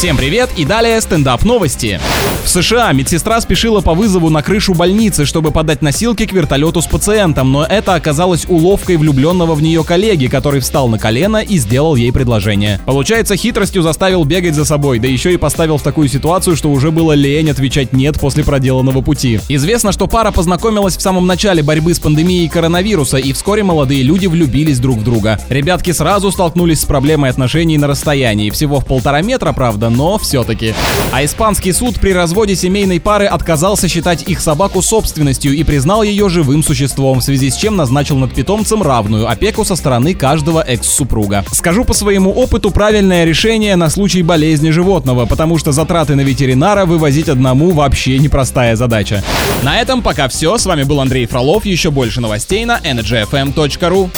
Всем привет и далее стендап новости. В США медсестра спешила по вызову на крышу больницы, чтобы подать носилки к вертолету с пациентом, но это оказалось уловкой влюбленного в нее коллеги, который встал на колено и сделал ей предложение. Получается, хитростью заставил бегать за собой, да еще и поставил в такую ситуацию, что уже было лень отвечать «нет» после проделанного пути. Известно, что пара познакомилась в самом начале борьбы с пандемией коронавируса, и вскоре молодые люди влюбились друг в друга. Ребятки сразу столкнулись с проблемой отношений на расстоянии, всего в полтора метра, правда, но все-таки. А испанский суд при разводе семейной пары отказался считать их собаку собственностью и признал ее живым существом, в связи с чем назначил над питомцем равную опеку со стороны каждого экс-супруга. Скажу по своему опыту правильное решение на случай болезни животного, потому что затраты на ветеринара вывозить одному вообще непростая задача. На этом пока все. С вами был Андрей Фролов. Еще больше новостей на energyfm.ru.